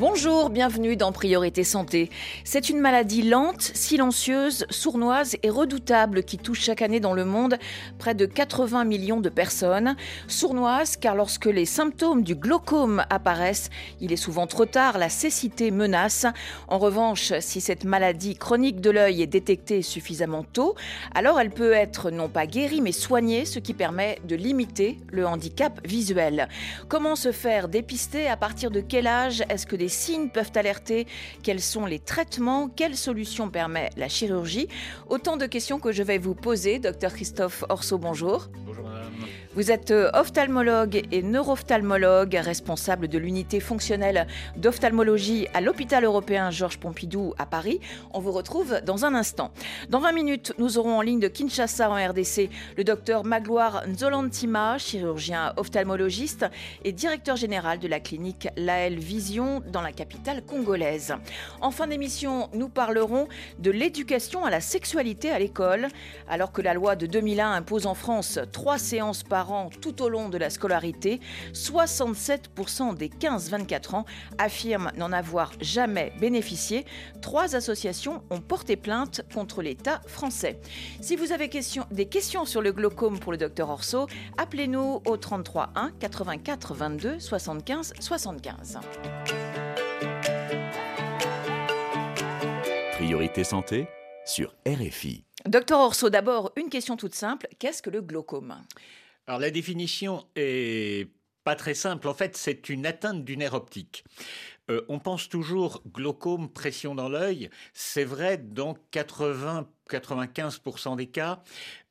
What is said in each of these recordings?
Bonjour, bienvenue dans Priorité Santé. C'est une maladie lente, silencieuse, sournoise et redoutable qui touche chaque année dans le monde près de 80 millions de personnes. Sournoise car lorsque les symptômes du glaucome apparaissent, il est souvent trop tard, la cécité menace. En revanche, si cette maladie chronique de l'œil est détectée suffisamment tôt, alors elle peut être non pas guérie mais soignée, ce qui permet de limiter le handicap visuel. Comment se faire dépister? À partir de quel âge? Est-ce que des signes peuvent alerter Quels sont les traitements? Quelles solutions permet la chirurgie? Autant de questions que je vais vous poser. Docteur Christophe Orso, bonjour. Bonjour madame. Vous êtes euh, ophtalmologue et neuro-ophtalmologue, responsable de l'unité fonctionnelle d'ophtalmologie à l'hôpital européen Georges Pompidou à Paris. On vous retrouve dans un instant. Dans 20 minutes, nous aurons en ligne de Kinshasa en RDC le docteur Magloire Nzolantima, chirurgien ophtalmologiste et directeur général de la clinique Lael Vision dans la capitale congolaise. En fin d'émission, nous parlerons de l'éducation à la sexualité à l'école. Alors que la loi de 2001 impose en France trois séances par an tout au long de la scolarité, 67% des 15-24 ans affirment n'en avoir jamais bénéficié. Trois associations ont porté plainte contre l'État français. Si vous avez question- des questions sur le glaucome pour le docteur Orso, appelez-nous au 33 1 84 22 75 75. Priorité Santé sur RFI. Docteur Orso, d'abord, une question toute simple. Qu'est-ce que le glaucome? Alors la définition est pas très simple. En fait, c'est une atteinte du nerf optique. Euh, on pense toujours glaucome, pression dans l'œil. C'est vrai dans 80-95% des cas.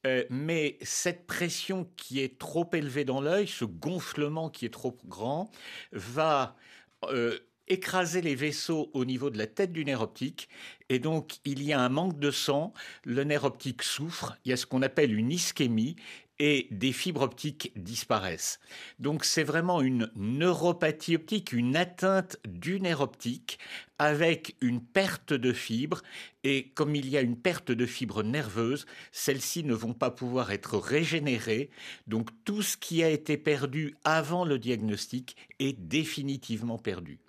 Euh, mais cette pression qui est trop élevée dans l'œil, ce gonflement qui est trop grand, va euh, écraser les vaisseaux au niveau de la tête du nerf optique. Et donc, il y a un manque de sang. Le nerf optique souffre. Il y a ce qu'on appelle une ischémie et des fibres optiques disparaissent. Donc c'est vraiment une neuropathie optique, une atteinte du nerf optique avec une perte de fibres. Et comme il y a une perte de fibres nerveuses, celles-ci ne vont pas pouvoir être régénérées. Donc tout ce qui a été perdu avant le diagnostic est définitivement perdu.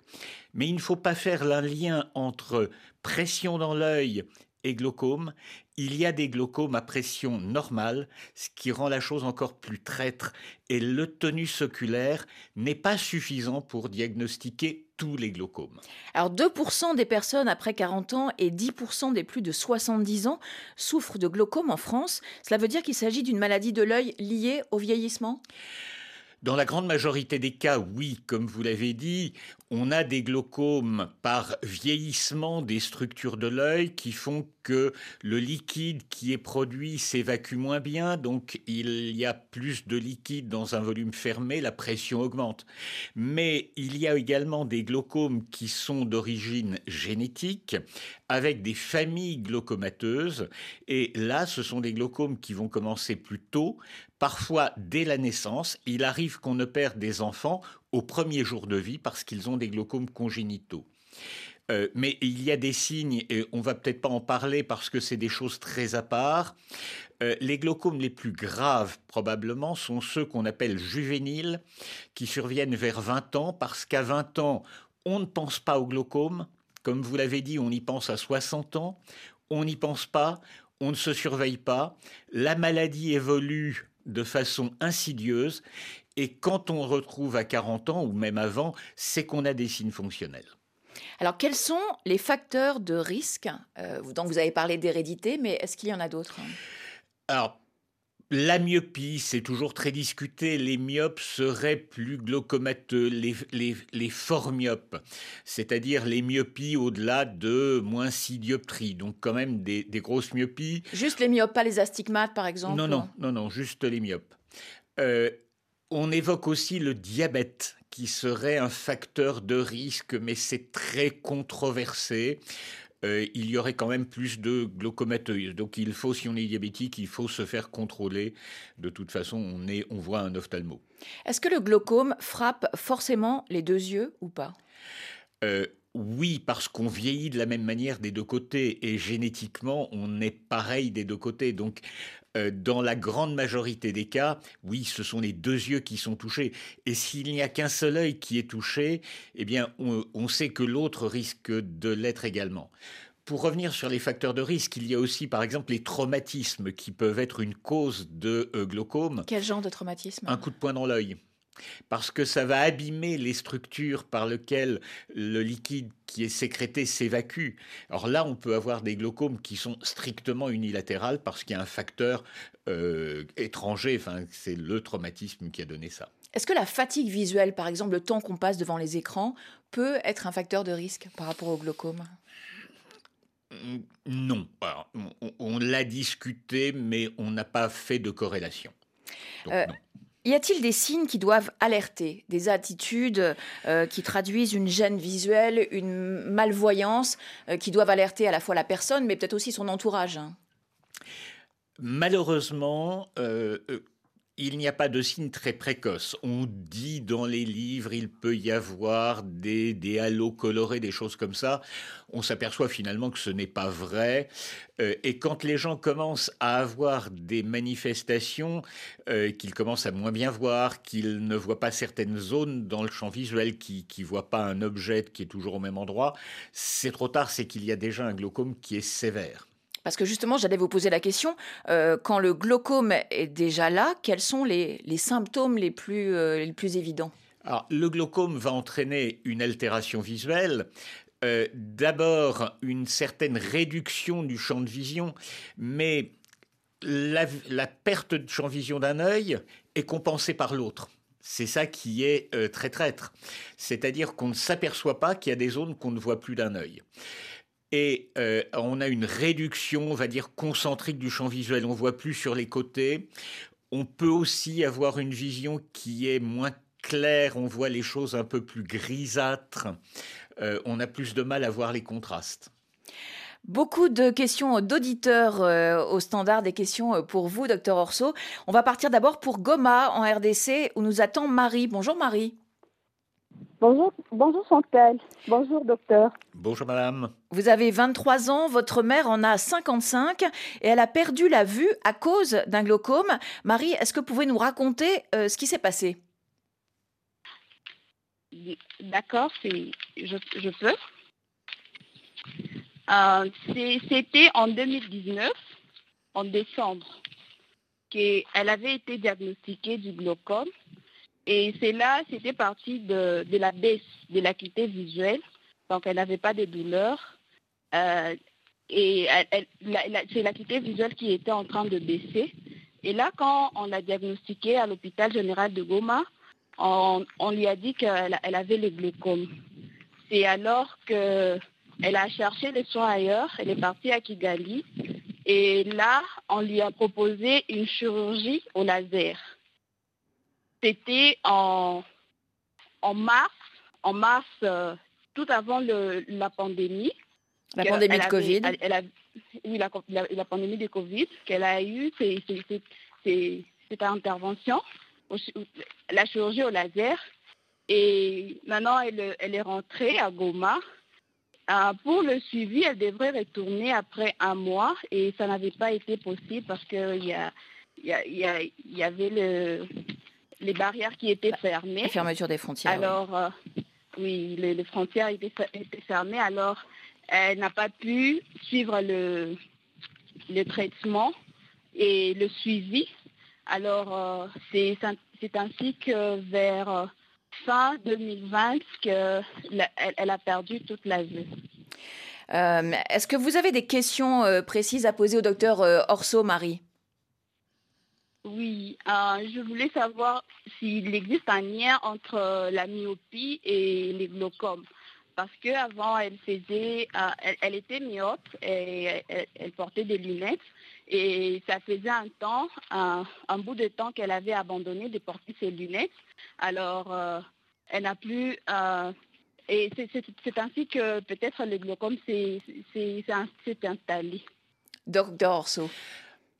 Mais il ne faut pas faire un lien entre pression dans l'œil et glaucome, il y a des glaucomes à pression normale, ce qui rend la chose encore plus traître, et le tonus oculaire n'est pas suffisant pour diagnostiquer tous les glaucomes. Alors 2% des personnes après 40 ans et 10% des plus de 70 ans souffrent de glaucome en France. Cela veut dire qu'il s'agit d'une maladie de l'œil liée au vieillissement? Dans la grande majorité des cas, oui, comme vous l'avez dit, on a des glaucomes par vieillissement des structures de l'œil qui font que le liquide qui est produit s'évacue moins bien, donc il y a plus de liquide dans un volume fermé, la pression augmente. Mais il y a également des glaucomes qui sont d'origine génétique, avec des familles glaucomateuses, et là, ce sont des glaucomes qui vont commencer plus tôt, parfois dès la naissance. Il arrive qu'on perde des enfants au premier jour de vie parce qu'ils ont des glaucomes congénitaux. Euh, mais il y a des signes, et on va peut-être pas en parler parce que c'est des choses très à part. Euh, les glaucomes les plus graves, probablement, sont ceux qu'on appelle juvéniles, qui surviennent vers 20 ans, parce qu'à 20 ans, on ne pense pas au glaucome. Comme vous l'avez dit, on y pense à 60 ans. On n'y pense pas, on ne se surveille pas. La maladie évolue de façon insidieuse. Et quand on retrouve à 40 ans ou même avant, c'est qu'on a des signes fonctionnels. Alors quels sont les facteurs de risque Euh, Donc vous avez parlé d'hérédité, mais est-ce qu'il y en a d'autres? Alors, la myopie, c'est toujours très discuté. Les myopes seraient plus glaucomateux, les, les, les c'est-à-dire les myopies au-delà de moins 6 dioptries, donc quand même des, des grosses myopies. Juste les myopes, pas les astigmates par exemple Non, non, non, non, juste les myopes. Euh, on évoque aussi le diabète qui serait un facteur de risque, mais c'est très controversé. euh, il y aurait quand même plus de glaucomateuses. Donc il faut, si on est diabétique, il faut se faire contrôler. De toute façon, on, est, on voit un ophtalmo. Est-ce que le glaucome frappe forcément les deux yeux ou pas? Euh, oui, parce qu'on vieillit de la même manière des deux côtés et génétiquement, on est pareil des deux côtés. Donc, dans la grande majorité des cas, oui, ce sont les deux yeux qui sont touchés. Et s'il n'y a qu'un seul œil qui est touché, eh bien, on, sait que l'autre risque de l'être également. Pour revenir sur les facteurs de risque, il y a aussi par exemple les traumatismes qui peuvent être une cause de euh, glaucome. Quel genre de traumatisme? Un coup de poing dans l'œil parce que ça va abîmer les structures par lesquelles le liquide qui est sécrété s'évacue. Alors là, on peut avoir des glaucomes qui sont strictement unilatérales parce qu'il y a un facteur euh, étranger, enfin, c'est le traumatisme qui a donné ça. Est-ce que la fatigue visuelle, par exemple, le temps qu'on passe devant les écrans, peut être un facteur de risque par rapport au glaucome Non. on, l'a discuté, mais on n'a pas fait de corrélation. Euh, y a-t-il des signes qui doivent alerter, des attitudes euh, qui traduisent une gêne visuelle, une malvoyance, euh, qui doivent alerter à la fois la personne, mais peut-être aussi son entourage hein? Malheureusement, euh, il n'y a pas de signes très précoces. On dit dans les livres, il peut y avoir des, des halos colorés, des choses comme ça. On s'aperçoit finalement que ce n'est pas vrai. Euh, et quand les gens commencent à avoir des manifestations, euh, qu'ils commencent à moins bien voir, qu'ils ne voient pas certaines zones dans le champ visuel, qu'ils ne voient pas un objet qui est toujours au même endroit, c'est trop tard, c'est qu'il y a déjà un glaucome qui est sévère. Parce que justement, j'allais vous poser la question, euh, quand le glaucome est déjà là, quels sont les, symptômes les plus, euh, évidents? Alors, le glaucome va entraîner une altération visuelle. Euh, d'abord, une certaine réduction du champ de vision, mais la, la perte de champ de vision d'un œil est compensée par l'autre. C'est ça qui est très traître. C'est-à-dire qu'on ne s'aperçoit pas qu'il y a des zones qu'on ne voit plus d'un œil et euh, on a une réduction, on va dire, concentrique du champ visuel. On voit plus sur les côtés. On peut aussi avoir une vision qui est moins claire, on voit les choses un peu plus grisâtres. Euh, on a plus de mal à voir les contrastes. Beaucoup de questions d'auditeurs euh, au standard, des questions pour vous, docteur Orso. On va partir d'abord pour Goma en RDC où nous attend Marie. Bonjour Marie. Bonjour, bonjour Chantal. Bonjour docteur. Bonjour madame. Vous avez 23 ans, votre mère en a 55 et elle a perdu la vue à cause d'un glaucome. Marie, est-ce que vous pouvez nous raconter euh, ce qui s'est passé? D'accord, je, je, peux. Euh, c'était en 2019, en décembre, qu'elle avait été diagnostiquée du glaucome et c'est là, c'était parti de, la baisse de l'acuité visuelle. Donc, elle n'avait pas de douleur. Euh, et c'est l'acuité visuelle qui était en train de baisser. Et là, quand on l'a diagnostiquée à l'hôpital général de Goma, on, lui a dit qu'elle avait le glaucome. C'est alors qu'elle a cherché les soins ailleurs. Elle est partie à Kigali. Et là, on lui a proposé une chirurgie au laser. C'était en, en mars, en mars, euh, tout avant la pandémie. La pandémie de Covid. oui, la, pandémie de Covid qu'elle a eue, cette intervention, la chirurgie au laser. Et maintenant, elle, elle est rentrée à Goma. Euh, pour le suivi, elle devrait retourner après un mois et ça n'avait pas été possible parce qu'il y, a, y, y avait le, les barrières qui étaient fermées. La fermeture des frontières. Alors, euh, oui, les, frontières étaient, fermées. Alors, elle n'a pas pu suivre le, le traitement et le suivi. Alors, euh, c'est ainsi que vers euh, fin 2020 qu'elle elle a perdu toute la vue. Est-ce que vous avez des questions précises à poser au docteur Orso, Marie? Oui, euh, je voulais savoir s'il existe un lien entre euh, la myopie et les glaucomes. Parce qu'avant, elle faisait, euh, elle, était myope et elle, portait des lunettes. Et ça faisait un temps, un, bout de temps qu'elle avait abandonné de porter ses lunettes. Alors, elle n'a plus, Et c'est ainsi que peut-être le glaucome s'est installé. Docteur Orso.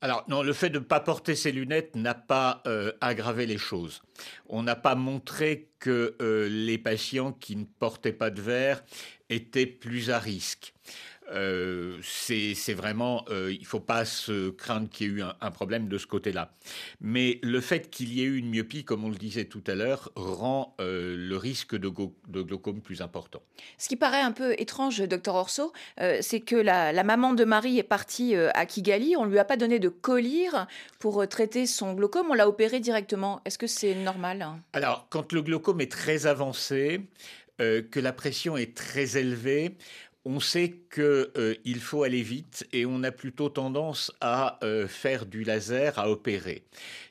Alors non, le fait de ne pas porter ses lunettes n'a pas euh, aggravé les choses. On n'a pas montré que euh, les patients qui ne portaient pas de verre étaient plus à risque. Euh, c'est vraiment, euh, il ne faut pas se craindre qu'il y ait eu un, problème de ce côté-là. Mais le fait qu'il y ait eu une myopie, comme on le disait tout à l'heure, rend euh, le risque de, glaucome plus important. Ce qui paraît un peu étrange, docteur Orso, c'est que la, la, maman de Marie est partie à Kigali, on ne lui a pas donné de collier pour traiter son glaucome, on l'a opéré directement. Est-ce que c'est normal? Alors, quand le glaucome est très avancé, que la pression est très élevée, on sait qu'il euh, faut aller vite et on a plutôt tendance à euh, faire du laser, à opérer.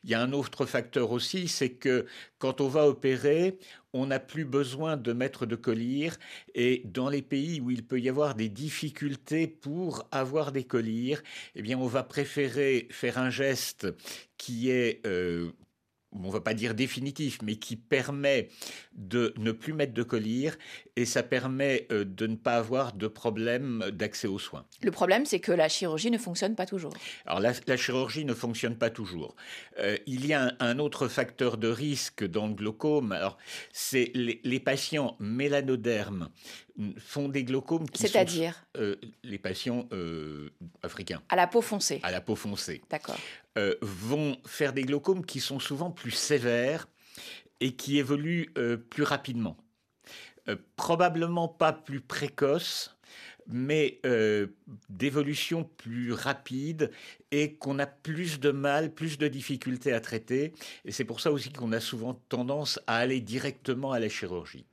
Il y a un autre facteur aussi, c'est que quand on va opérer, on n'a plus besoin de mettre de collier et dans les pays où il peut y avoir des difficultés pour avoir des colliers, eh bien on va préférer faire un geste qui est euh, on ne va pas dire définitif, mais qui permet de ne plus mettre de collier et ça permet euh, de ne pas avoir de problème d'accès aux soins. Le problème, c'est que la chirurgie ne fonctionne pas toujours. Alors la, chirurgie ne fonctionne pas toujours. Euh, il y a un, autre facteur de risque dans le glaucome. Alors c'est les, patients mélanodermes font des glaucomes qui C'est-à-dire euh, les patients africains. À la peau foncée. À la peau foncée. D'accord. vont faire des glaucomes qui sont souvent plus sévères et qui évoluent plus rapidement. Euh, probablement pas plus précoce, mais euh, d'évolution plus rapide et qu'on a plus de mal, plus de difficultés à traiter. Et c'est pour ça aussi qu'on a souvent tendance à aller directement à la chirurgie.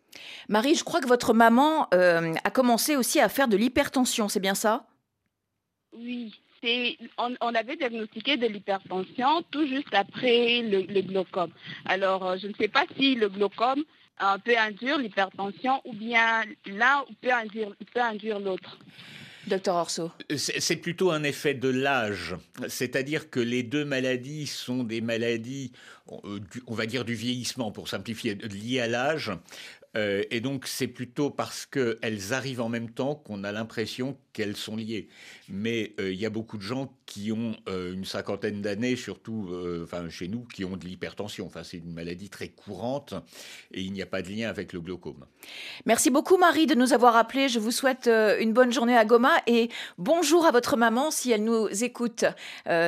Marie, je crois que votre maman euh, a commencé aussi à faire de l'hypertension, c'est bien ça? Oui, on, on, avait diagnostiqué de l'hypertension tout juste après le, le glaucome. Alors, je ne sais pas si le glaucome euh, peut induire l'hypertension ou bien l'un peut induire, peut induire l'autre. Docteur Orso. C'est plutôt un effet de l'âge. C'est-à-dire que les deux maladies sont des maladies, euh, on va dire du vieillissement pour simplifier, liées à l'âge. Euh, et donc, c'est plutôt parce qu'elles arrivent en même temps qu'on a l'impression qu'elles sont liées. Mais euh, il y a beaucoup de gens qui ont euh, une cinquantaine d'années, surtout chez nous, qui ont de l'hypertension. C'est une maladie très courante et il n'y a pas de lien avec le glaucome. Merci beaucoup, Marie, de nous avoir appelés. Je vous souhaite une bonne journée à Goma et bonjour à votre maman si elle nous écoute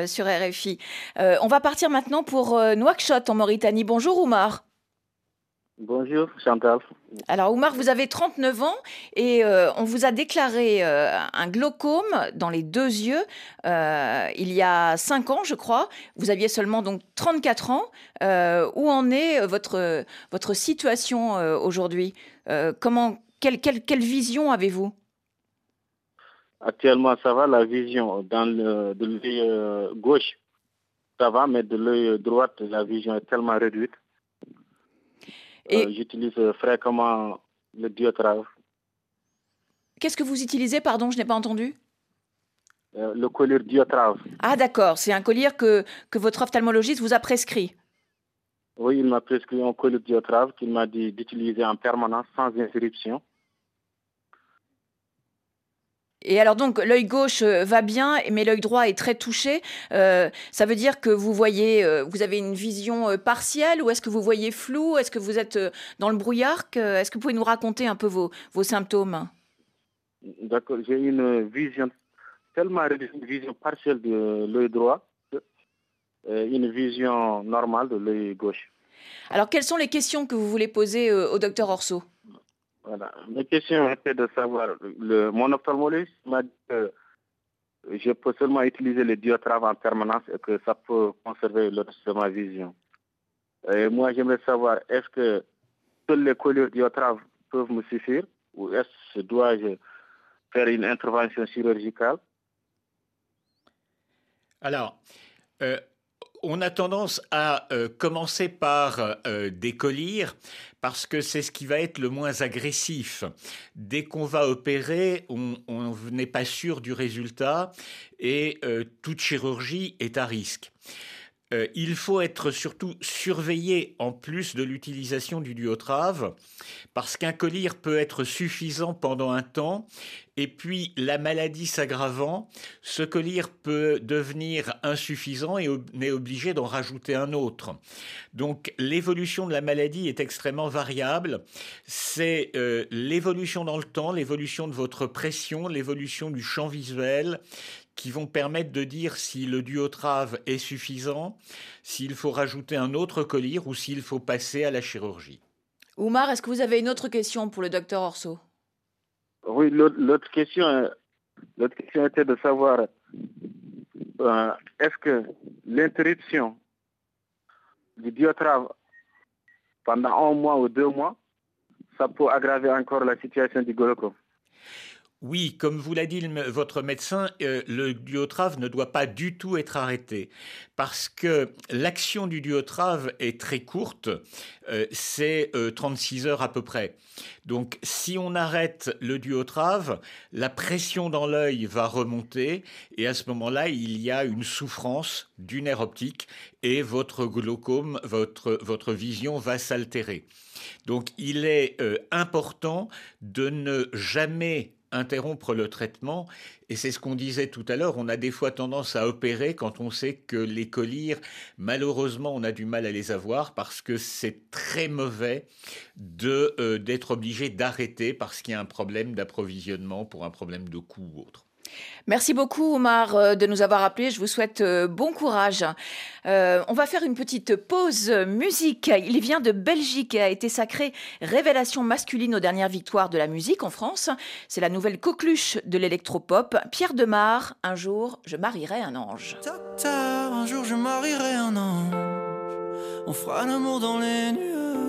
sur RFI. on va partir maintenant pour Nouakchott, en Mauritanie. Bonjour, Oumar. Bonjour Chantal. Alors Oumar, vous avez 39 ans et euh, on vous a déclaré euh, un glaucome dans les deux yeux euh, il y a 5 ans, je crois. Vous aviez seulement donc 34 ans. où en est votre, votre situation aujourd'hui? Comment quelle, quelle, quelle vision avez-vous? Actuellement, ça va, la vision dans le, de l'œil gauche, ça va, mais de l'œil droit, la vision est tellement réduite et... Euh, j'utilise euh, fréquemment le diatrave. Qu'est-ce que vous utilisez, pardon, je n'ai pas entendu? Euh, Le collier diatrave. Ah d'accord, c'est un collier que, que votre ophtalmologiste vous a prescrit Oui, il m'a prescrit un collier diatrave qu'il m'a dit d'utiliser en permanence sans interruption. Et alors donc l'œil gauche euh, va bien, mais l'œil droit est très touché. Euh, ça veut dire que vous voyez, euh, vous avez une vision partielle, ou est-ce que vous voyez flou? Est-ce que vous êtes dans le brouillard? Est-ce que vous pouvez nous raconter un peu vos, vos symptômes? D'accord, j'ai une vision tellement une vision partielle de l'œil droit, une vision normale de l'œil gauche. Alors quelles sont les questions que vous voulez poser au docteur Orso? Voilà. Mes questions étaient de savoir, le, mon ophtalmologiste m'a dit que je peux seulement utiliser les diatraves en permanence et que ça peut conserver le reste de ma vision. Et moi, j'aimerais savoir, est-ce que seuls les colliers diatraves peuvent me suffire ou est-ce que dois-je faire une intervention chirurgicale? Alors, euh, on a tendance à euh, commencer par euh, des colliers parce que c'est ce qui va être le moins agressif. Dès qu'on va opérer, on, n'est pas sûr du résultat et euh, toute chirurgie est à risque. euh, il faut être surtout surveillé en plus de l'utilisation du duotrave, parce qu'un collyre peut être suffisant pendant un temps, et puis la maladie s'aggravant, ce collyre peut devenir insuffisant et on est obligé d'en rajouter un autre. Donc l'évolution de la maladie est extrêmement variable. C'est euh, l'évolution dans le temps, l'évolution de votre pression, l'évolution du champ visuel qui vont permettre de dire si le duotrave est suffisant, s'il faut rajouter un autre collyre ou s'il faut passer à la chirurgie. Oumar, est-ce que vous avez une autre question pour le docteur Orso? Oui, l'autre question, question était de savoir euh, est-ce que l'interruption du duotrave pendant un mois ou deux mois, ça peut aggraver encore la situation du glaucome oui, comme vous l'a dit votre médecin, euh, le duotrave ne doit pas du tout être arrêté parce que l'action du duotrave est très courte, euh, c'est 36 euh, heures à peu près. Donc si on arrête le duotrave, la pression dans l'œil va remonter et à ce moment-là, il y a une souffrance du nerf optique et votre glaucome, votre, votre vision va s'altérer. Donc il est important de ne jamais interrompre le traitement. Et c'est ce qu'on disait tout à l'heure, on a des fois tendance à opérer quand on sait que les collyres, malheureusement, on a du mal à les avoir parce que c'est très mauvais euh, d'être obligé d'arrêter parce qu'il y a un problème d'approvisionnement pour un problème de coût ou autre. Merci beaucoup, Omar, euh, de nous avoir appelés. Je vous souhaite euh, bon courage. Euh, on va faire une petite pause musique. Il vient de Belgique et a été sacré révélation masculine aux dernières victoires de la musique en France. C'est la nouvelle coqueluche de l'électropop. Pierre Demar, un jour, je marierai un ange. un jour, je marierai un ange. On fera dans les nuages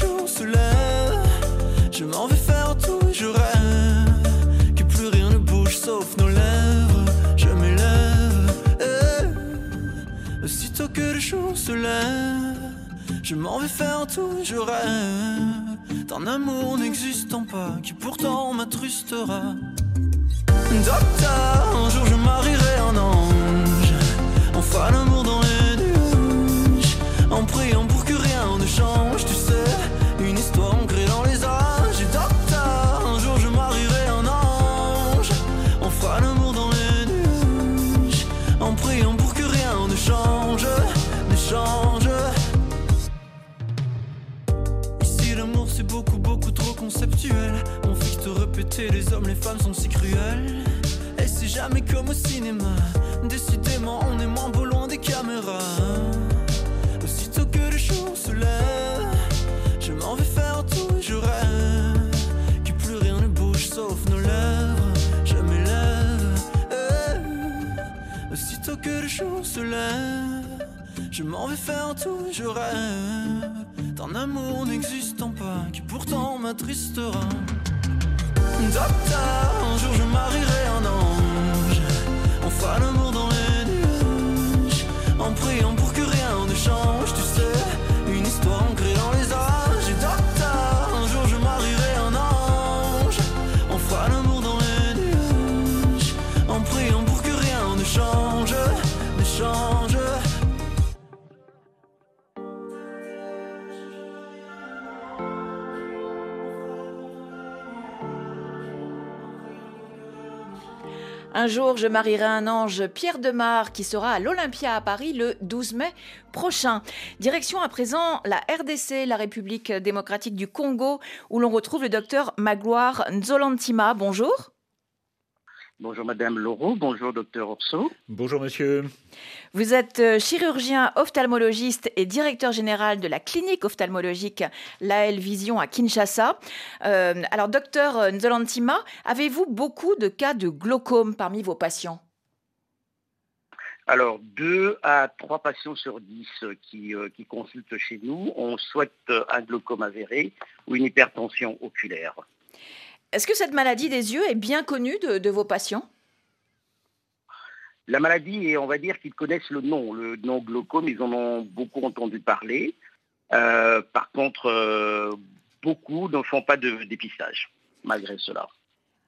Jour se lève, je m'en vais faire tout et je rêve que plus rien ne bouge sauf nos lèvres. Je m'élève, eh. aussitôt que le jour se lève, je m'en vais faire tout et je rêve d'un amour n'existant pas qui pourtant m'attrustera. Docteur, un jour je marierai un ange. Fera l'amour dans les nuages en priant pour que rien ne change, conceptuel. On fait te répéter, les hommes, les femmes sont si cruels. Et c'est jamais comme au cinéma. Décidément, on est moins beau loin des caméras. Aussitôt que le jour se lève, je m'en vais faire tout je rêve. Que plus rien ne bouge sauf nos lèvres. Je m'élève. Eh. Aussitôt que le jour se lève, je m'en vais faire tout je rêve. D'un amour n'existant pas qui pourtant m'attristera. Docteur, un jour je marierai un ange. On fera l'amour dans les nuages, en priant pour que rien ne change, tu sais. Un jour, je marierai un ange, Pierre Demar, qui sera à l'Olympia à Paris le 12 mai prochain. Direction à présent la RDC, la République démocratique du Congo, où l'on retrouve le docteur Magloire Nzolantima. Bonjour. Bonjour Madame Laureau, bonjour Docteur Orso. Bonjour Monsieur. Vous êtes euh, chirurgien ophtalmologiste et directeur général de la clinique ophtalmologique l'AL Vision à Kinshasa. Euh, alors Docteur Nzolantima, avez-vous beaucoup de cas de glaucome parmi vos patients? Alors, deux à trois patients sur dix qui, qui consultent chez nous, on souhaite un glaucome avéré ou une hypertension oculaire. Est-ce que cette maladie des yeux est bien connue de, vos patients? La maladie, on va dire qu'ils connaissent le nom, le nom glaucome, ils en ont beaucoup entendu parler. Euh, par contre, euh, beaucoup ne font pas de dépistage, malgré cela.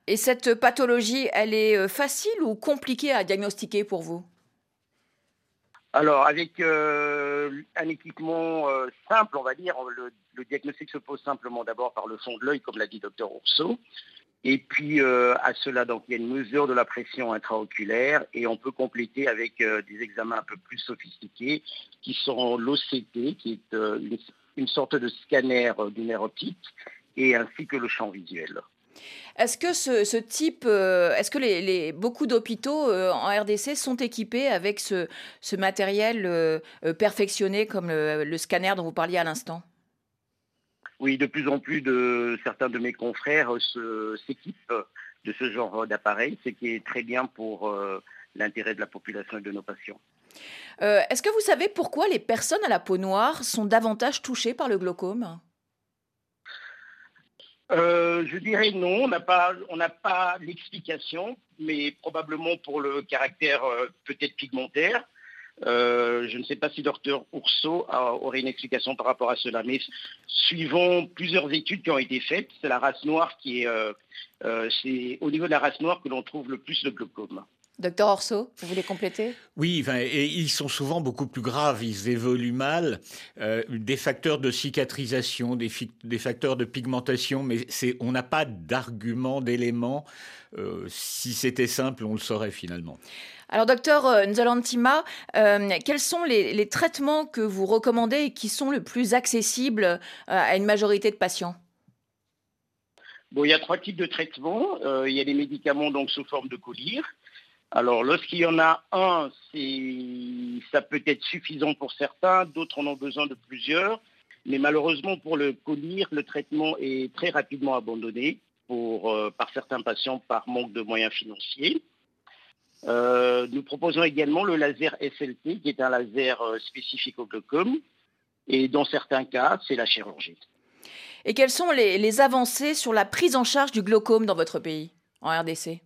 Et cette pathologie, elle est euh, facile ou compliquée à diagnostiquer pour vous? Alors, avec un équipement simple, on va dire, le, diagnostic se pose simplement d'abord par le fond de l'œil, comme l'a dit docteur Rousseau. Et puis à cela, donc, il y a une mesure de la pression intraoculaire et on peut compléter avec des examens un peu plus sophistiqués qui sont l'OCT, qui est une, sorte de scanner du nerf optique, et ainsi que le champ visuel. Est-ce que ce, type, euh, est-ce que les, beaucoup d'hôpitaux euh, en RDC sont équipés avec ce, matériel euh, perfectionné comme le, scanner dont vous parliez à l'instant? Oui, de plus en plus de certains de mes confrères s'équipent de ce genre d'appareil, ce qui est très bien pour l'intérêt de la population et de nos patients. est-ce que vous savez pourquoi les personnes à la peau noire sont davantage touchées par le glaucome? Euh, je dirais non, on n'a pas, pas l'explication, mais probablement pour le caractère euh, peut-être pigmentaire. Euh, je ne sais pas si docteur Ourceau aurait une explication par rapport à cela, mais suivant plusieurs études qui ont été faites, c'est la race noire qui est, c'est au niveau de la race noire que l'on trouve le plus de glaucome. Docteur Orso, vous voulez compléter? Oui, et ils sont souvent beaucoup plus graves, ils évoluent mal. Euh, des facteurs de cicatrisation, des, facteurs de pigmentation, mais on n'a pas d'argument, d'élément. Euh, si c'était simple, on le saurait finalement. Alors, docteur euh, Nzolantima, quels sont les, traitements que vous recommandez et qui sont le plus accessibles à une majorité de patients? Bon, il y a trois types de traitements. il y a des médicaments donc sous forme de collyre. Alors, lorsqu'il y en a un, ça peut être suffisant pour certains, d'autres en ont besoin de plusieurs. Mais malheureusement, pour le collyre, le traitement est très rapidement abandonné euh, par certains patients par manque de moyens financiers. Euh, nous proposons également le laser SLT, qui est un laser euh, spécifique au glaucome. Et dans certains cas, c'est la chirurgie. Et quelles sont les avancées sur la prise en charge du glaucome dans votre pays, en RDC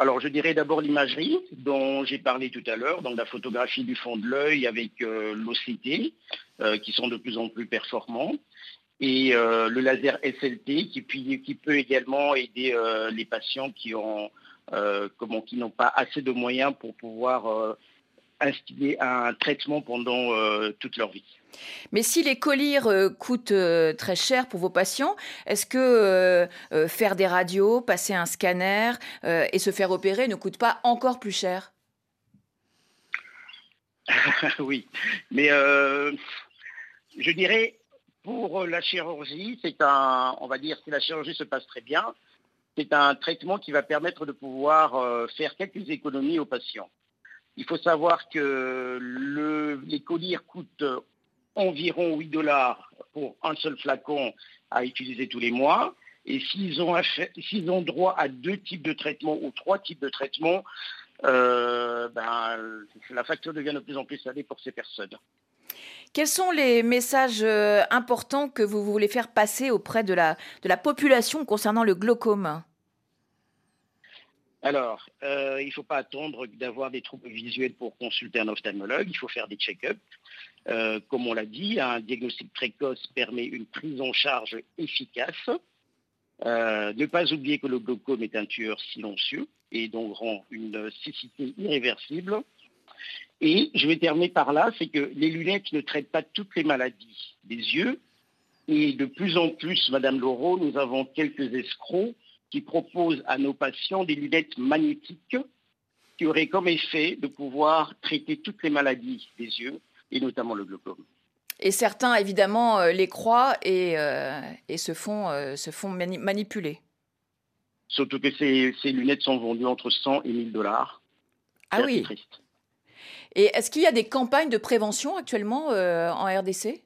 alors, je dirais d'abord l'imagerie dont j'ai parlé tout à l'heure, donc la photographie du fond de l'œil avec euh, l'OCT, euh, qui sont de plus en plus performants, et euh, le laser SLT qui, peut également aider les patients qui n'ont pas assez de moyens pour pouvoir instiller un traitement pendant toute leur vie. Mais si les collyres euh, coûtent euh, très cher pour vos patients, est-ce que euh, faire des radios, passer un scanner et se faire opérer ne coûte pas encore plus cher? Oui, mais je dirais pour la chirurgie, c'est un, on va dire, si la chirurgie se passe très bien, c'est un traitement qui va permettre de pouvoir faire quelques économies aux patients. Il faut savoir que les collyres coûtent environ 8 dollars pour un seul flacon à utiliser tous les mois. Et s'ils ont, ont droit à deux types de traitements ou trois types de traitements, euh, ben, la facture devient de plus en plus salée pour ces personnes. Quels sont les messages euh, importants que vous voulez faire passer auprès de la, de la population concernant le glaucome? Alors, euh, il ne faut pas attendre d'avoir des troubles visuels pour consulter un ophtalmologue, il faut faire des check-ups. Euh, comme on l'a dit, un diagnostic précoce permet une prise en charge efficace. Euh, ne pas oublier que le glaucome est un tueur silencieux et donc rend une cécité irréversible. Et je vais terminer par là, c'est que les lunettes ne traitent pas toutes les maladies des yeux. Et de plus en plus, Madame Laureau, nous avons quelques escrocs qui proposent à nos patients des lunettes magnétiques qui auraient comme effet de pouvoir traiter toutes les maladies des yeux et notamment le glaucome. Et certains, évidemment, euh, les croient et, euh, et se font, euh, se font manipuler. Surtout que ces, ces, lunettes sont vendues entre 100 et 1000 dollars. Ah oui. Triste. Et est-ce qu'il y a des campagnes de prévention actuellement en RDC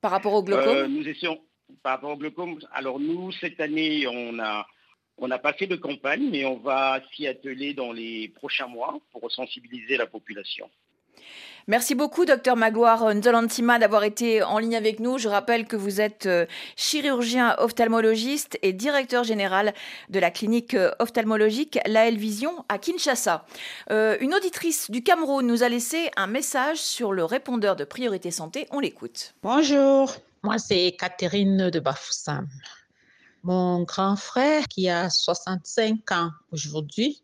par rapport au glaucome? Nous essayons, par rapport au glaucome, alors nous, cette année, on a On n'a pas fait de campagne, mais on va s'y atteler dans les prochains mois pour sensibiliser la population. Merci beaucoup, docteur Magloire Nzolantima, d'avoir été en ligne avec nous. Je rappelle que vous êtes euh, chirurgien ophtalmologiste et directeur général de la clinique euh, ophtalmologique La Vision à Kinshasa. Euh, une auditrice du Cameroun nous a laissé un message sur le répondeur de priorité santé. On l'écoute. Bonjour, moi c'est Catherine de Bafoussam. Mon grand frère, qui a 65 ans aujourd'hui,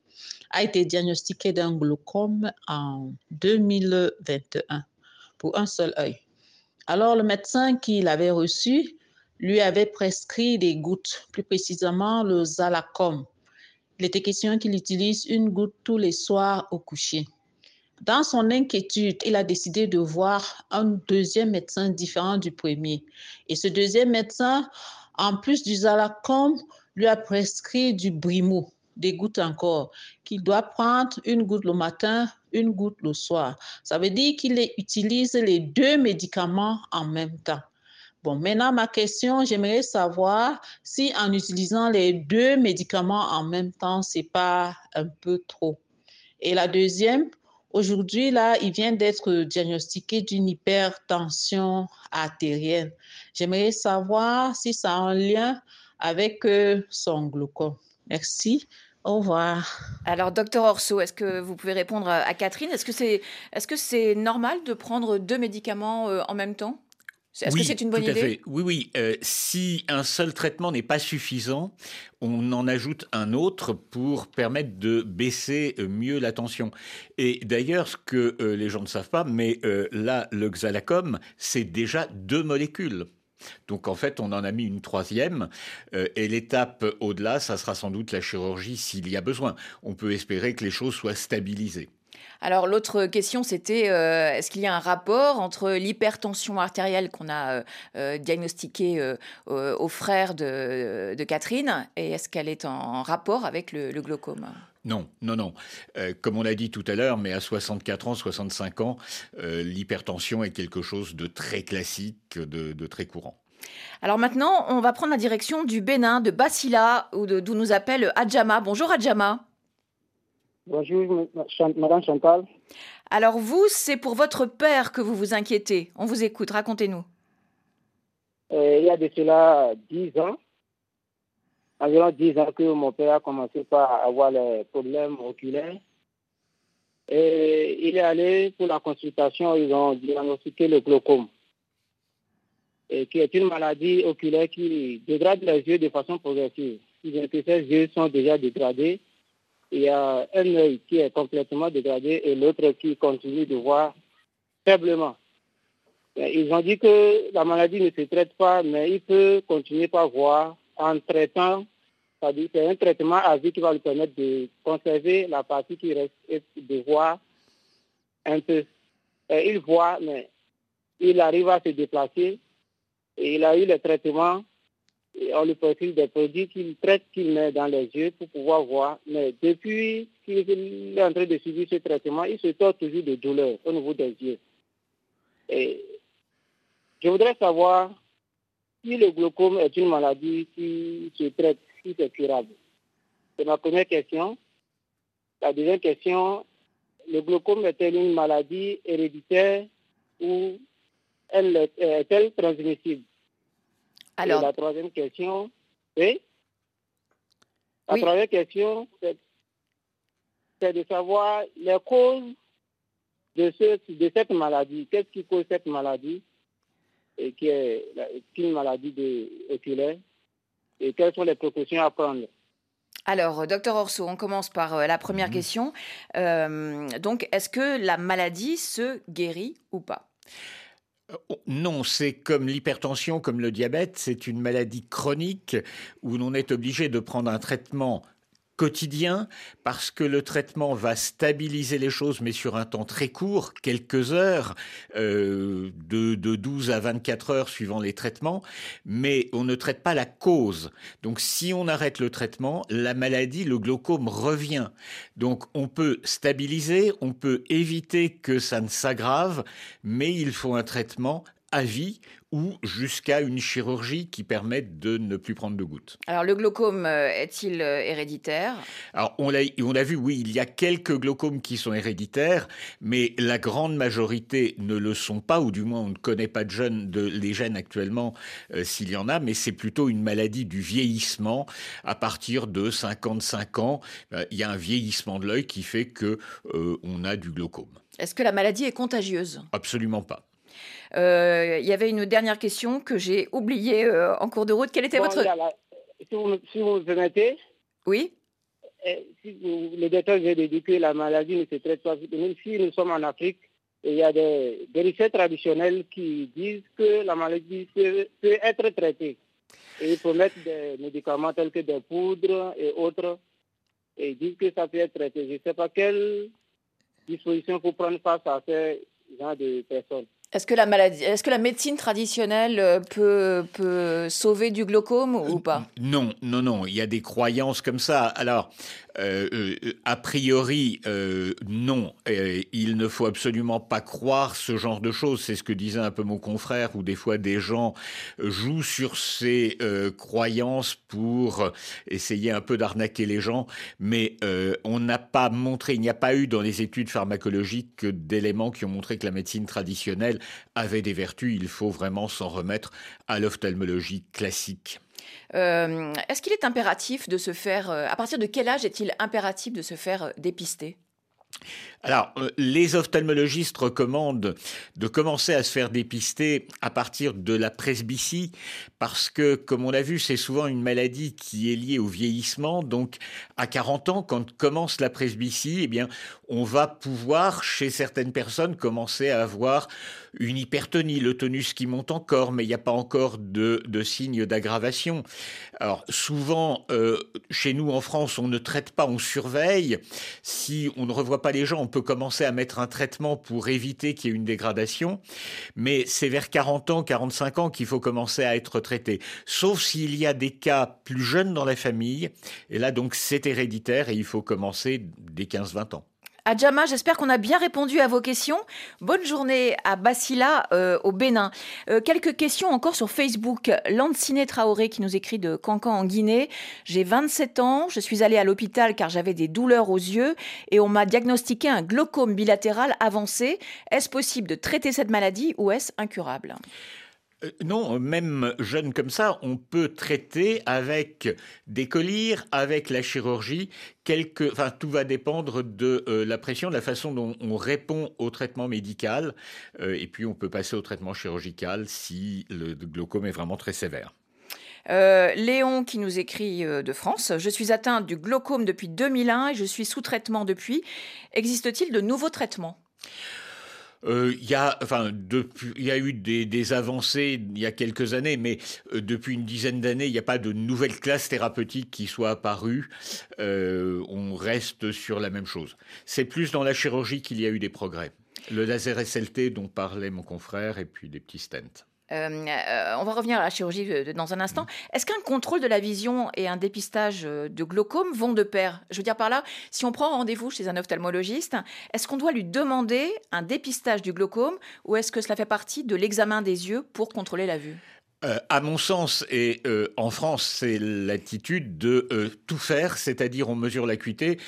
a été diagnostiqué d'un glaucome en 2021 pour un seul œil. Alors, le médecin qui l'avait reçu lui avait prescrit des gouttes, plus précisément le Zalacom. Il était question qu'il utilise une goutte tous les soirs au coucher. Dans son inquiétude, il a décidé de voir un deuxième médecin différent du premier. Et ce deuxième médecin, en plus du Zalacom, lui a prescrit du Brimo des gouttes encore, qu'il doit prendre une goutte le matin, une goutte le soir. Ça veut dire qu'il utilise les deux médicaments en même temps. Bon, maintenant, ma question, j'aimerais savoir si en utilisant les deux médicaments en même temps, c'est pas un peu trop. Et la deuxième, aujourd'hui, là, il vient d'être diagnostiqué d'une hypertension artérielle. J'aimerais savoir si ça a un lien avec euh, son glaucome. Merci. Au revoir. Alors, docteur Orso, est-ce que vous pouvez répondre à Catherine? Est-ce que c'est est -ce c'est normal de prendre deux médicaments euh, en même temps? Est-ce que c'est une bonne idée Oui, oui. Euh, si un seul traitement n'est pas suffisant, on en ajoute un autre pour permettre de baisser euh, mieux la tension. Et d'ailleurs, ce que les gens ne savent pas, mais là, le Xalacom, c'est déjà deux molécules. Donc en fait, on en a mis une troisième. Euh, et l'étape au-delà, ça sera sans doute la chirurgie s'il y a besoin. On peut espérer que les choses soient stabilisées. Alors l'autre question, c'était euh, est-ce qu'il y a un rapport entre l'hypertension artérielle qu'on a euh, euh diagnostiquée au frère de, Catherine et est-ce qu'elle est en rapport avec le, glaucome? Non, non, non. comme on l'a dit tout à l'heure, mais à 64 ans, 65 ans, l'hypertension est quelque chose de très classique, de, très courant. Alors maintenant, on va prendre la direction du Bénin, de Basila, ou d'où nous appelle Adjama. Bonjour Adjama. Bonjour, Madame Chantal. Alors vous, c'est pour votre père que vous vous inquiétez. On vous écoute, racontez-nous. Euh, il y a de cela dix ans, environ dix ans que mon père a commencé par avoir les problèmes oculaires. Et il est allé pour la consultation, ils ont diagnostiqué le glaucome, et qui est une maladie oculaire qui dégrade les yeux de façon progressive. Ces yeux sont déjà dégradés il y a un œil qui est complètement dégradé et l'autre qui continue de voir faiblement. Ils ont dit que la maladie ne se traite pas, mais il peut continuer par voir en traitant. C'est un traitement à vie qui va lui permettre de conserver la partie qui reste et de voir un peu. il voit, mais il arrive à se déplacer et il a eu le traitement on lui prescrit des produits qu'il traite, qu'il met dans les yeux pour pouvoir voir. Mais depuis qu'il est en train de subir ce traitement, il se tord toujours de douleur au niveau des yeux. Et je voudrais savoir si le glaucome est une maladie qui se traite, si c'est curable. C'est ma première question. La deuxième question, le glaucome est-elle une maladie héréditaire ou est-elle transmissible? Alors, la troisième question, oui. La troisième question, c'est de savoir les causes de, ce, de cette maladie. Qu'est-ce qui cause cette maladie et qui est une maladie de, oculaire? Et quelles sont les précautions à prendre? Alors, docteur Orso, on commence par euh, la première mhm. question. Euh, donc, est-ce que la maladie se guérit ou pas? Non, c'est comme l'hypertension, comme le diabète, c'est une maladie chronique où l'on est obligé de prendre un traitement quotidien parce que le traitement va stabiliser les choses mais sur un temps très court, quelques heures, euh, de, de 12 à 24 heures suivant les traitements, mais on ne traite pas la cause. Donc si on arrête le traitement, la maladie, le glaucome revient. Donc on peut stabiliser, on peut éviter que ça ne s'aggrave, mais il faut un traitement à vie ou jusqu'à une chirurgie qui permette de ne plus prendre de gouttes. Alors le glaucome euh, est-il euh, héréditaire? Alors on l'a, on a vu, oui, il y a quelques glaucomes qui sont héréditaires, mais la grande majorité ne le sont pas, ou du moins on ne connaît pas de jeunes, de, les gènes actuellement euh, s'il y en a, mais c'est plutôt une maladie du vieillissement. À partir de 55 ans, il y a un vieillissement de l'œil qui fait que on a du glaucome. Est-ce que la maladie est contagieuse? Absolument pas. Euh, il y avait une dernière question que j'ai oubliée euh, en cours de route. Quelle était votre... si, vous, si vous me permettez. Oui. Eh, si le docteur vient la maladie ne se traite pas. Même si nous sommes en Afrique, il y a des, des recettes traditionnelles qui disent que la maladie peut, peut être traitée. Et ils promettent des médicaments tels que des poudres et autres. Et ils disent que ça peut être traité. Je ne sais pas quelles dispositions pour prendre face à ces gens de personnes. Est-ce que la maladie, est-ce que la médecine traditionnelle euh, peut, peut sauver du glaucome ou pas? Non, non, non. Il y a des croyances comme ça. Alors, euh, euh, a priori, euh, non. il ne faut absolument pas croire ce genre de choses. C'est ce que disait un peu mon confrère, où des fois des gens jouent sur ces croyances pour essayer un peu d'arnaquer les gens. Mais on n'a pas montré, il n'y a pas eu dans les études pharmacologiques d'éléments qui ont montré que la médecine traditionnelle avait des vertus. Il faut vraiment s'en remettre à l'ophtalmologie classique. Euh, est-ce qu'il est impératif de se faire, euh, à partir de quel âge est-il impératif de se faire euh, dépister? Alors, les ophtalmologistes recommandent de commencer à se faire dépister à partir de la presbytie, parce que, comme on l'a vu, c'est souvent une maladie qui est liée au vieillissement. Donc, à 40 ans, quand commence la presbytie, eh bien, on va pouvoir, chez certaines personnes, commencer à avoir une hypertonie, le tonus qui monte encore, mais il n'y a pas encore de, de signe d'aggravation. Alors souvent, euh, chez nous en France, on ne traite pas, on surveille. Si on ne revoit pas les gens, on commencer à mettre un traitement pour éviter qu'il y ait une dégradation. Mais c'est vers 40 ans, 45 ans qu'il faut commencer à être traité. Sauf s'il y a des cas plus jeunes dans la famille. Et là, donc, c'est héréditaire et il faut commencer dès 15-20 ans. Adjama, j'espère qu'on a bien répondu à vos questions. Bonne journée à Basila euh, au Bénin. Euh, quelques questions encore sur Facebook. Lancine Traoré qui nous écrit de Cancan en Guinée. J'ai 27 ans, je suis allée à l'hôpital car j'avais des douleurs aux yeux et on m'a diagnostiqué un glaucome bilatéral avancé. Est-ce possible de traiter cette maladie ou est-ce incurable? Non, même jeune comme ça, on peut traiter avec des collyres, avec la chirurgie. Enfin, tout va dépendre de euh, la pression, de la façon dont on répond au traitement médical. Euh, et puis, on peut passer au traitement chirurgical si le glaucome est vraiment très sévère. Léon qui nous écrit de France, je suis atteinte du glaucome depuis 2001 et je suis sous traitement depuis. Existe-t-il de nouveaux traitements? Euh, il y a, enfin, il y a eu des, avancées il y a quelques années, mais euh, depuis une dizaine d'années, il n'y a pas de nouvelles classes thérapeutiques qui soient apparues. Euh, on reste sur la même chose. C'est plus dans la chirurgie qu'il y a eu des progrès. Le laser SLT dont parlait mon confrère et puis des petits stents. Euh, euh, on va revenir à la chirurgie dans un instant. Est-ce qu'un contrôle de la vision et un dépistage euh, de glaucome vont de pair? Je veux dire par là, si on prend rendez-vous chez un ophtalmologiste, est-ce qu'on doit lui demander un dépistage du glaucome ou est-ce que cela fait partie de l'examen des yeux pour contrôler la vue? Euh, à mon sens, et euh, en France, c'est l'attitude de euh, tout faire, c'est-à-dire on mesure l'acuité,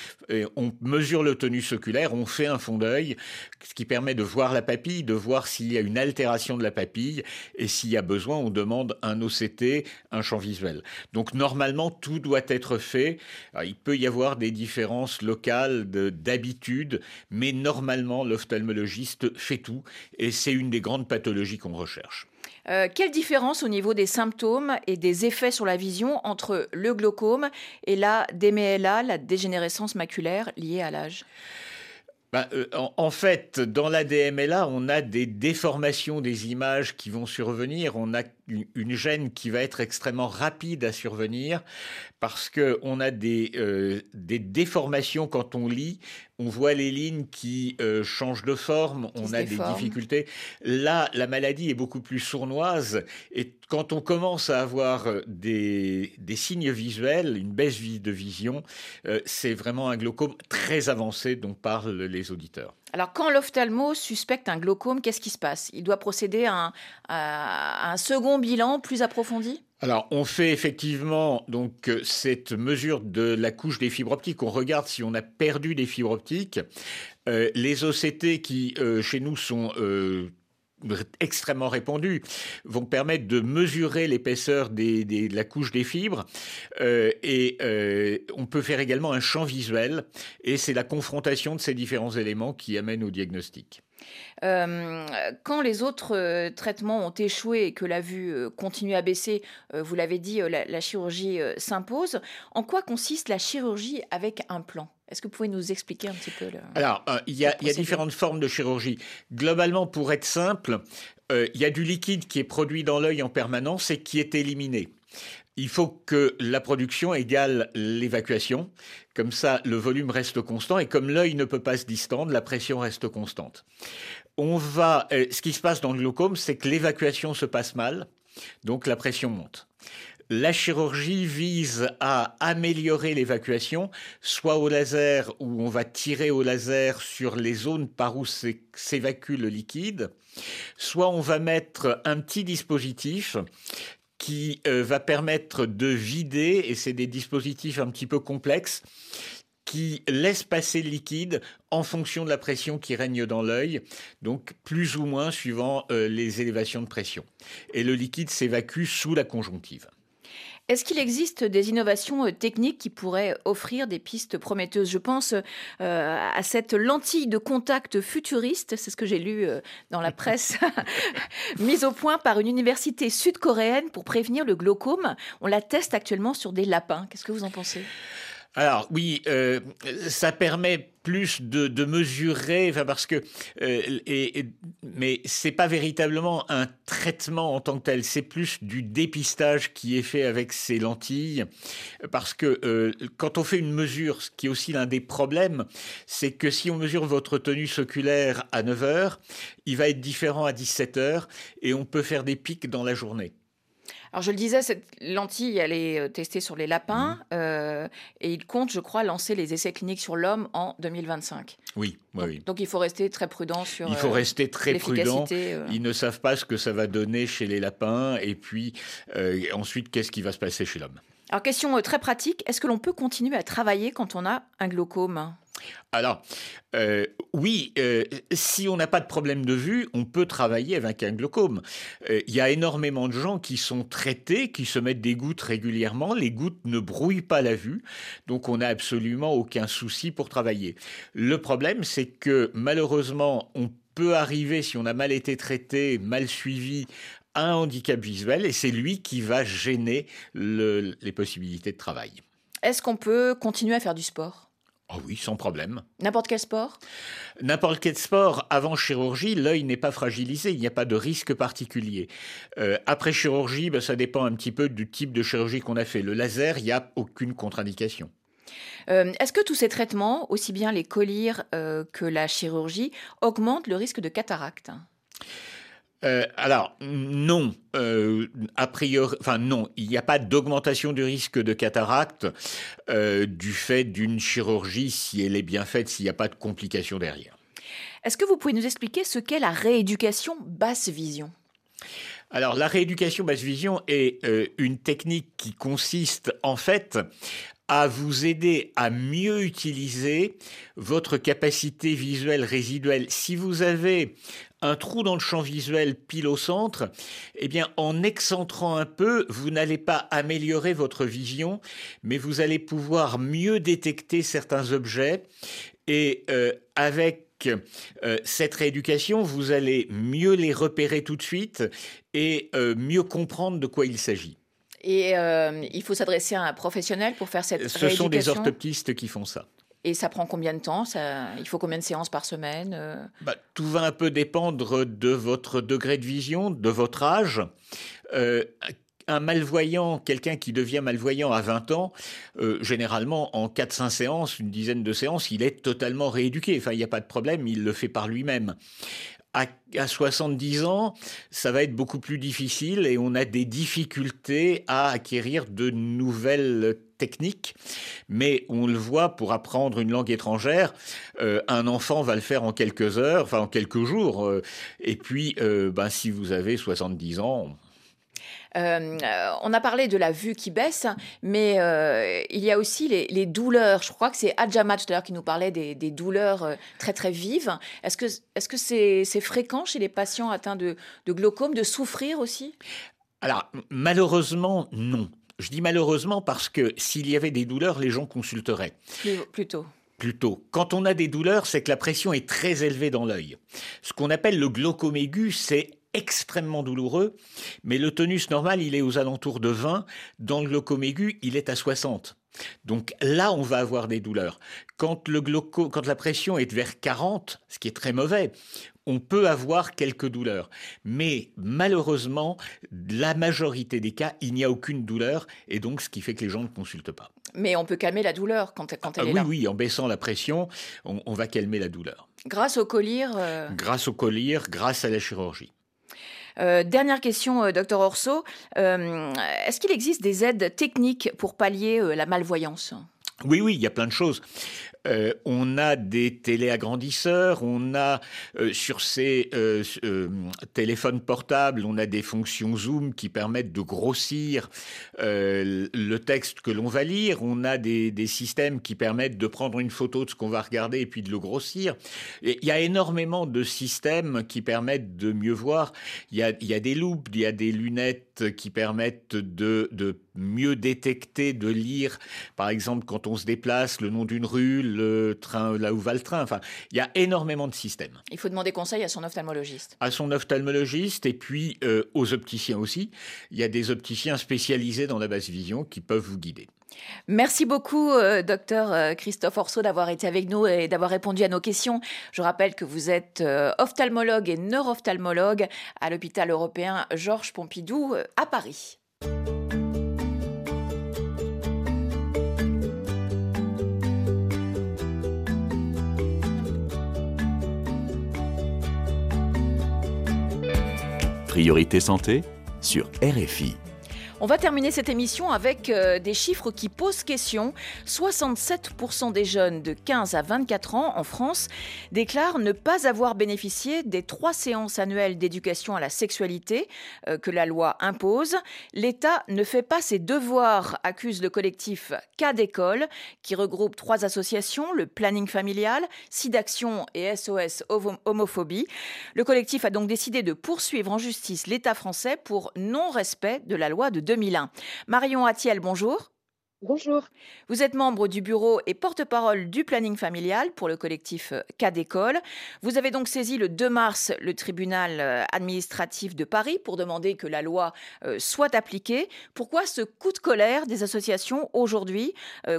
on mesure le tonus oculaire, on fait un fond d'œil, ce qui permet de voir la papille, de voir s'il y a une altération de la papille, et s'il y a besoin, on demande un OCT, un champ visuel. Donc normalement, tout doit être fait. il peut y avoir des différences locales d'habitude, mais normalement, l'ophtalmologiste fait tout, et c'est une des grandes pathologies qu'on recherche. Euh, quelle différence au niveau des symptômes et des effets sur la vision entre le glaucome et la DMLA, la dégénérescence maculaire liée à l'âge? Bah, euh, en, fait, dans la DMLA, on a des déformations des images qui vont survenir. On a une, gêne qui va être extrêmement rapide à survenir parce qu'on a des, euh, des déformations quand on lit. On voit les lignes qui euh, changent de forme, on a des difficultés. Là, la maladie est beaucoup plus sournoise et quand on commence à avoir des, des signes visuels, une baisse de vision, c'est vraiment un glaucome très avancé dont parlent les auditeurs. Alors, quand l'ophtalmo suspecte un glaucome, qu'est-ce qui se passe? Il doit procéder à un, second bilan plus approfondi? Alors, on fait effectivement donc cette mesure de la couche des fibres optiques. On regarde si on a perdu des fibres optiques. Euh, les OCT qui, euh, chez nous, sont euh, extrêmement répandus vont permettre de mesurer l'épaisseur de la couche des fibres euh, et euh, on peut faire également un champ visuel et c'est la confrontation de ces différents éléments qui amène au diagnostic. Euh, quand les autres traitements ont échoué et que la vue continue à baisser, vous l'avez dit, la chirurgie s'impose. En quoi consiste la chirurgie avec un plan? Est-ce que vous pouvez nous expliquer un petit peu le, Alors, euh, il, y a, différentes formes de chirurgie. Globalement, pour être simple, euh, il y a du liquide qui est produit dans l'œil en permanence et qui est éliminé. Il faut que la production égale l'évacuation. Comme ça, le volume reste constant et comme l'œil ne peut pas se distendre, la pression reste constante. On va, euh, ce qui se passe dans le glaucome, c'est que l'évacuation se passe mal, donc la pression monte. La chirurgie vise à améliorer l'évacuation, soit au laser où on va tirer au laser sur les zones par où s'évacue le liquide, soit on va mettre un petit dispositif qui euh, va permettre de vider, et c'est des dispositifs un petit peu complexes, qui laissent passer le liquide en fonction de la pression qui règne dans l'œil, donc plus ou moins suivant euh, les élévations de pression. Et le liquide s'évacue sous la conjonctive. Est-ce qu'il existe des innovations euh, techniques qui pourraient offrir des pistes prometteuses? Je pense euh, à cette lentille de contact futuriste, c'est ce que j'ai lu euh, dans la presse, mise au point par une université sud-coréenne pour prévenir le glaucome. On la teste actuellement sur des lapins. Qu'est-ce que vous en pensez? Alors oui, euh, ça permet plus de, mesurer, parce que, euh, mais pas véritablement un traitement en tant que tel, c'est plus du dépistage qui est fait avec ces lentilles, parce que euh, quand on fait une mesure, ce qui est aussi l'un des problèmes, c'est que si on mesure votre tonus oculaire à 9 heures, il va être différent à 17 heures, et on peut faire des pics dans la journée. Alors je le disais, cette lentille, elle est euh, testée sur les lapins mmh. euh, et il compte, je crois, lancer les essais cliniques sur l'homme en 2025. Oui, oui, donc, il faut rester très prudent sur. Il faut euh, rester très prudent. Ils ne savent pas ce que ça va donner chez les lapins et puis ensuite qu'est-ce qui va se passer chez l'homme. Alors question très pratique, est-ce que l'on peut continuer à travailler quand on a un glaucome? Alors, euh, oui, euh, si on n'a pas de problème de vue, on peut travailler avec un glaucome. Euh, il y a énormément de gens qui sont traités, qui se mettent des gouttes régulièrement. Les gouttes ne brouillent pas la vue, donc on n'a absolument aucun souci pour travailler. Le problème, c'est que malheureusement, on peut arriver, si on a mal été traité, mal suivi, à un handicap visuel, et c'est lui qui va gêner les possibilités de travail. Est-ce qu'on peut continuer à faire du sport? Oh oui, sans problème. N'importe quel sport? N'importe quel sport. Avant chirurgie, l'œil n'est pas fragilisé, il n'y a pas de risque particulier. Euh, après chirurgie, ben, ça dépend un petit peu du type de chirurgie qu'on a fait. Le laser, il n'y a aucune contre-indication. Euh, est-ce que tous ces traitements, aussi bien les collyres euh, que la chirurgie, augmentent le risque de cataracte? Euh, alors non, euh, a priori, enfin non, il n'y a pas d'augmentation du risque de cataracte euh, du fait d'une chirurgie si elle est bien faite, s'il n'y a pas de complications derrière. Est-ce que vous pouvez nous expliquer ce qu'est la rééducation basse vision? Alors la rééducation basse vision est une technique qui consiste en fait à vous aider à mieux utiliser votre capacité visuelle résiduelle. Si vous avez un trou dans le champ visuel pile au centre, eh bien, en excentrant un peu, vous n'allez pas améliorer votre vision, mais vous allez pouvoir mieux détecter certains objets et euh, avec euh, cette rééducation, vous allez mieux les repérer tout de suite et euh, mieux comprendre de quoi il s'agit. Et il faut s'adresser à un professionnel pour faire cette Ce sont des orthoptistes qui font ça. Et ça prend combien de temps? Ça, Il faut combien de séances par semaine euh? bah, Tout va un peu dépendre de votre degré de vision, de votre âge. Euh, un malvoyant, quelqu'un qui devient malvoyant à 20 ans, euh, généralement en 4-5 séances, une dizaine de séances, il est totalement rééduqué. Enfin, il n'y a pas de problème, il le fait par lui-même. À, à 70 ans, ça va être beaucoup plus difficile et on a des difficultés à acquérir de nouvelles techniques, mais on le voit pour apprendre une langue étrangère, euh, un enfant va le faire en quelques heures, enfin en quelques jours, euh, et puis euh, ben, si vous avez 70 ans, euh, on a parlé de la vue qui baisse, mais euh, il y a aussi les, douleurs. Je crois que c'est Adjama tout à l'heure qui nous parlait des, douleurs euh, très très vives. Est-ce que est-ce que c'est fréquent chez les patients atteints de, glaucome de souffrir aussi? Alors malheureusement non. Je dis malheureusement parce que s'il y avait des douleurs, les gens consulteraient. Plutôt. Plutôt. Quand on a des douleurs, c'est que la pression est très élevée dans l'œil. Ce qu'on appelle le glaucome aigu, c'est extrêmement douloureux, mais le tonus normal, il est aux alentours de 20. Dans le glaucome aigu, il est à 60. Donc là, on va avoir des douleurs. Quand, le quand la pression est vers 40, ce qui est très mauvais, on peut avoir quelques douleurs. Mais malheureusement, la majorité des cas, il n'y a aucune douleur, et donc ce qui fait que les gens ne consultent pas. Mais on peut calmer la douleur quand, quand elle ah est oui, là. Oui, en baissant la pression, on, va calmer la douleur. Grâce au collyre euh, Grâce au collyre, grâce à la chirurgie. Euh, dernière question, euh, docteur Orso. Euh, est-ce qu'il existe des aides techniques pour pallier la malvoyance? Oui, oui, il y a plein de choses. Euh, on a des téléagrandisseurs, on a euh, sur ces euh, téléphones portables, on a des fonctions zoom qui permettent de grossir le texte que l'on va lire, on a des, systèmes qui permettent de prendre une photo de ce qu'on va regarder et puis de le grossir. il y a énormément de systèmes qui permettent de mieux voir. Il y a, des loupes, il y a des lunettes qui permettent de, de mieux détecter, de lire, par exemple, quand on se déplace, le nom d'une rue, le train, là où va le train. Enfin, il y a énormément de systèmes. Il faut demander conseil à son ophtalmologiste. À son ophtalmologiste et puis euh, aux opticiens aussi. Il y a des opticiens spécialisés dans la basse vision qui peuvent vous guider. Merci beaucoup, euh, docteur euh, Christophe Orso, d'avoir été avec nous et d'avoir répondu à nos questions. Je rappelle que vous êtes ophtalmologue et neuro-ophtalmologue à l'hôpital européen Georges Pompidou à Paris. Priorité santé sur RFI. On va terminer cette émission avec euh, des chiffres qui posent question. 67% des jeunes de 15 à 24 ans en France déclarent ne pas avoir bénéficié des trois séances annuelles d'éducation à la sexualité euh, que la loi impose. L'État ne fait pas ses devoirs, accuse le collectif Cas d'école, qui regroupe trois associations, le planning familial, SIDAction et SOS homophobie. Le collectif a donc décidé de poursuivre en justice l'État français pour non-respect de la loi de 2001. Marion Attiel, bonjour. Bonjour. Vous êtes membre du bureau et porte-parole du planning familial pour le collectif euh, Cas d'école. Vous avez donc saisi le 2 mars le tribunal euh, administratif de Paris pour demander que la loi euh, soit appliquée. Pourquoi ce coup de colère des associations aujourd'hui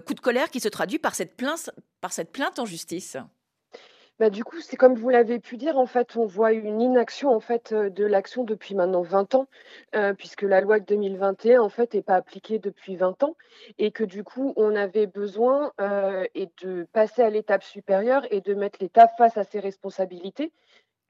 Coup de colère qui se traduit par cette plainte, par cette plainte en justice? Bah, du coup, c'est comme vous l'avez pu dire, en fait, on voit une inaction en fait de l'action depuis maintenant 20 ans, puisque la loi de 2021 en fait n'est pas appliquée depuis 20 ans, et que du coup, on avait besoin et de passer à l'étape supérieure et de mettre l'État face à ses responsabilités,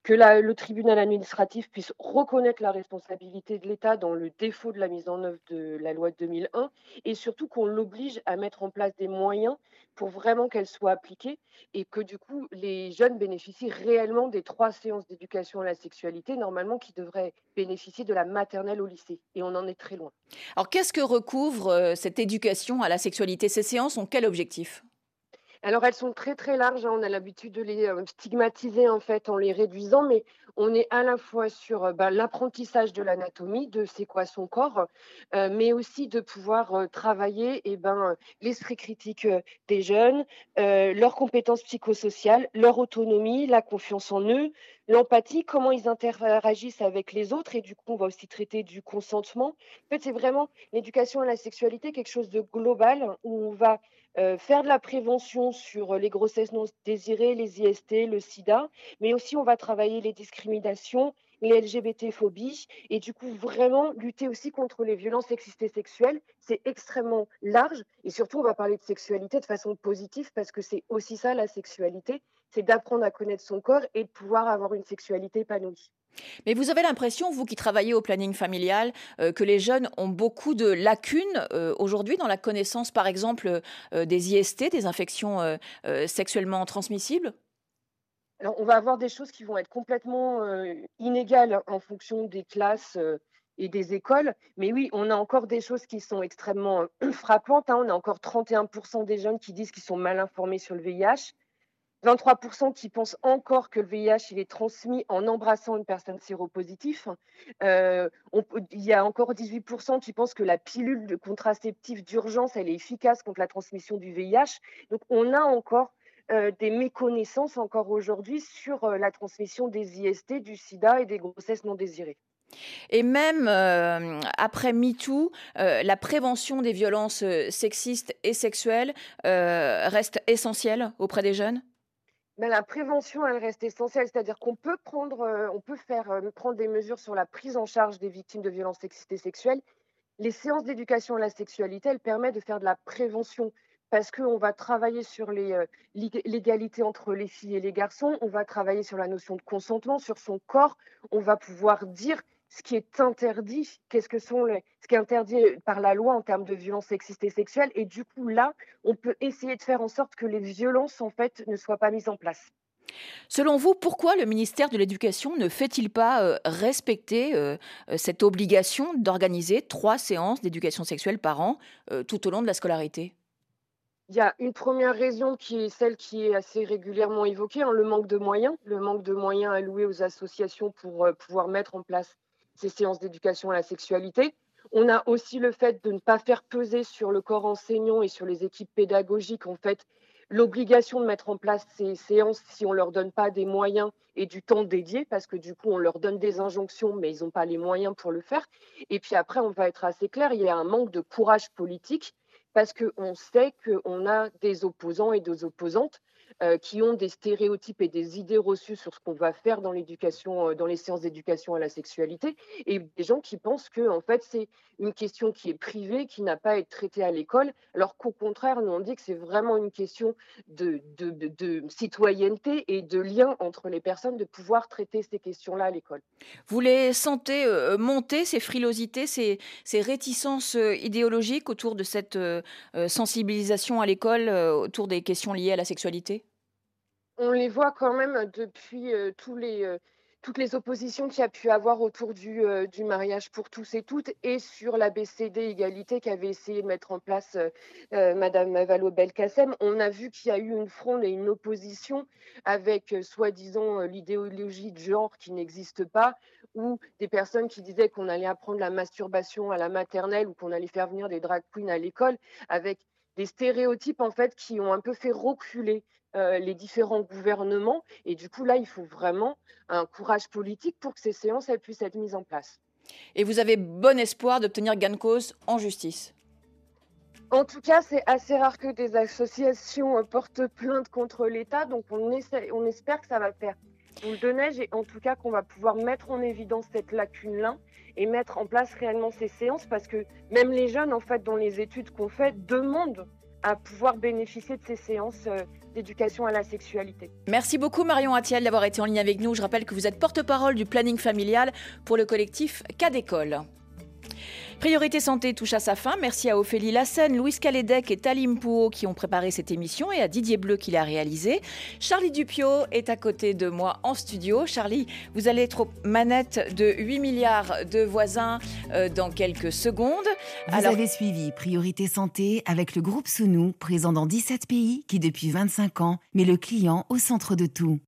que le tribunal administratif puisse reconnaître la responsabilité de l'État dans le défaut de la mise en œuvre de la loi de 2001 et surtout qu'on l'oblige à mettre en place des moyens pour vraiment qu'elle soit appliquée et que du coup les jeunes bénéficient réellement des trois séances d'éducation à la sexualité normalement qui devraient bénéficier de la maternelle au lycée. Et on en est très loin. Alors qu'est-ce que recouvre euh, cette éducation à la sexualité? Ces séances ont quel objectif? Alors elles sont très très larges, hein. on a l'habitude de les euh, stigmatiser en fait en les réduisant, mais on est à la fois sur euh, bah, l'apprentissage de l'anatomie, de c'est quoi son corps, euh, mais aussi de pouvoir travailler eh ben, l'esprit critique des jeunes, leurs compétences psychosociales, leur autonomie, la confiance en eux, l'empathie, comment ils interagissent avec les autres, et du coup on va aussi traiter du consentement. En fait c'est vraiment l'éducation à la sexualité, quelque chose de global où on va euh, faire de la prévention sur les grossesses non désirées, les IST, le sida, mais aussi on va travailler les discriminations, les LGBT-phobies, et du coup vraiment lutter aussi contre les violences sexistes et sexuelles. C'est extrêmement large, et surtout on va parler de sexualité de façon positive, parce que c'est aussi ça la sexualité, c'est d'apprendre à connaître son corps et de pouvoir avoir une sexualité épanouie. Mais vous avez l'impression, vous qui travaillez au planning familial, euh, que les jeunes ont beaucoup de lacunes euh, aujourd'hui dans la connaissance, par exemple, euh, des IST, des infections sexuellement transmissibles? Alors, on va avoir des choses qui vont être complètement inégales en fonction des classes et des écoles. Mais oui, on a encore des choses qui sont extrêmement frappantes. Hein. On a encore 31% des jeunes qui disent qu'ils sont mal informés sur le VIH. 23% qui pensent encore que le VIH il est transmis en embrassant une personne séropositive. Euh, il y a encore 18% qui pensent que la pilule contraceptive d'urgence elle est efficace contre la transmission du VIH. Donc on a encore euh, des méconnaissances encore aujourd'hui sur euh, la transmission des IST, du SIDA et des grossesses non désirées. Et même après MeToo, la prévention des violences sexistes et sexuelles reste essentielle auprès des jeunes? La prévention, elle reste essentielle, c'est-à-dire qu'on peut prendre, euh, on peut faire euh, prendre des mesures sur la prise en charge des victimes de violences sexistes sexuelles. Les séances d'éducation à la sexualité, elles permettent de faire de la prévention parce qu'on va travailler sur euh, l'égalité entre les filles et les garçons, on va travailler sur la notion de consentement, sur son corps, on va pouvoir dire ce qui est interdit, qu'est-ce que sont les, ce qui est interdit par la loi en termes de violences sexistes et sexuelles. Et du coup, là, on peut essayer de faire en sorte que les violences, en fait, ne soient pas mises en place. Selon vous, pourquoi le ministère de l'Éducation ne fait-il pas euh, respecter euh, euh, cette obligation d'organiser trois séances d'éducation sexuelle par an tout au long de la scolarité? Il y a une première raison qui est celle qui est assez régulièrement évoquée, hein, le manque de moyens, le manque de moyens alloués aux associations pour pouvoir mettre en place ces séances d'éducation à la sexualité. On a aussi le fait de ne pas faire peser sur le corps enseignant et sur les équipes pédagogiques, en fait, l'obligation de mettre en place ces séances si on ne leur donne pas des moyens et du temps dédié, parce que du coup, on leur donne des injonctions, mais ils n'ont pas les moyens pour le faire. Et puis après, on va être assez clair, il y a un manque de courage politique, parce qu'on sait qu'on a des opposants et des opposantes euh, qui ont des stéréotypes et des idées reçues sur ce qu'on va faire dans l'éducation, euh, dans les séances d'éducation à la sexualité, et des gens qui pensent que en fait c'est une question qui est privée, qui n'a pas à être traitée à l'école, alors qu'au contraire, nous on dit que c'est vraiment une question de, citoyenneté et de lien entre les personnes, de pouvoir traiter ces questions-là à l'école. Vous les sentez euh, monter ces frilosités, ces réticences idéologiques autour de cette sensibilisation à l'école autour des questions liées à la sexualité? On les voit quand même depuis euh, tous les, euh, toutes les oppositions qu'il y a pu avoir autour du, euh, mariage pour tous et toutes et sur la BCD égalité qu'avait essayé de mettre en place Madame Valo Belkacem. On a vu qu'il y a eu une fronde et une opposition avec soi-disant l'idéologie de genre qui n'existe pas ou des personnes qui disaient qu'on allait apprendre la masturbation à la maternelle ou qu'on allait faire venir des drag queens à l'école avec des stéréotypes en fait qui ont un peu fait reculer euh, les différents gouvernements. Et du coup, là, il faut vraiment un courage politique pour que ces séances elles puissent être mises en place. Et vous avez bon espoir d'obtenir gain de cause en justice? En tout cas, c'est assez rare que des associations euh, portent plainte contre l'État, donc on, on espère que ça va faire boule de neige et en tout cas qu'on va pouvoir mettre en évidence cette lacune-là et mettre en place réellement ces séances parce que même les jeunes, en fait, dans les études qu'on fait, demandent à pouvoir bénéficier de ces séances euh, d'éducation à la sexualité. Merci beaucoup Marion Attiel d'avoir été en ligne avec nous. Je rappelle que vous êtes porte-parole du planning familial pour le collectif Cas d'école. Priorité Santé touche à sa fin. Merci à Ophélie Lassen, Louise Calédec et Talim Pouot qui ont préparé cette émission et à Didier Bleu qui l'a réalisée. Charlie Dupio est à côté de moi en studio. Charlie, vous allez être aux manettes de 8 milliards de voisins euh, dans quelques secondes. Vous avez suivi Priorité Santé avec le groupe Sounou, présent dans 17 pays qui depuis 25 ans met le client au centre de tout.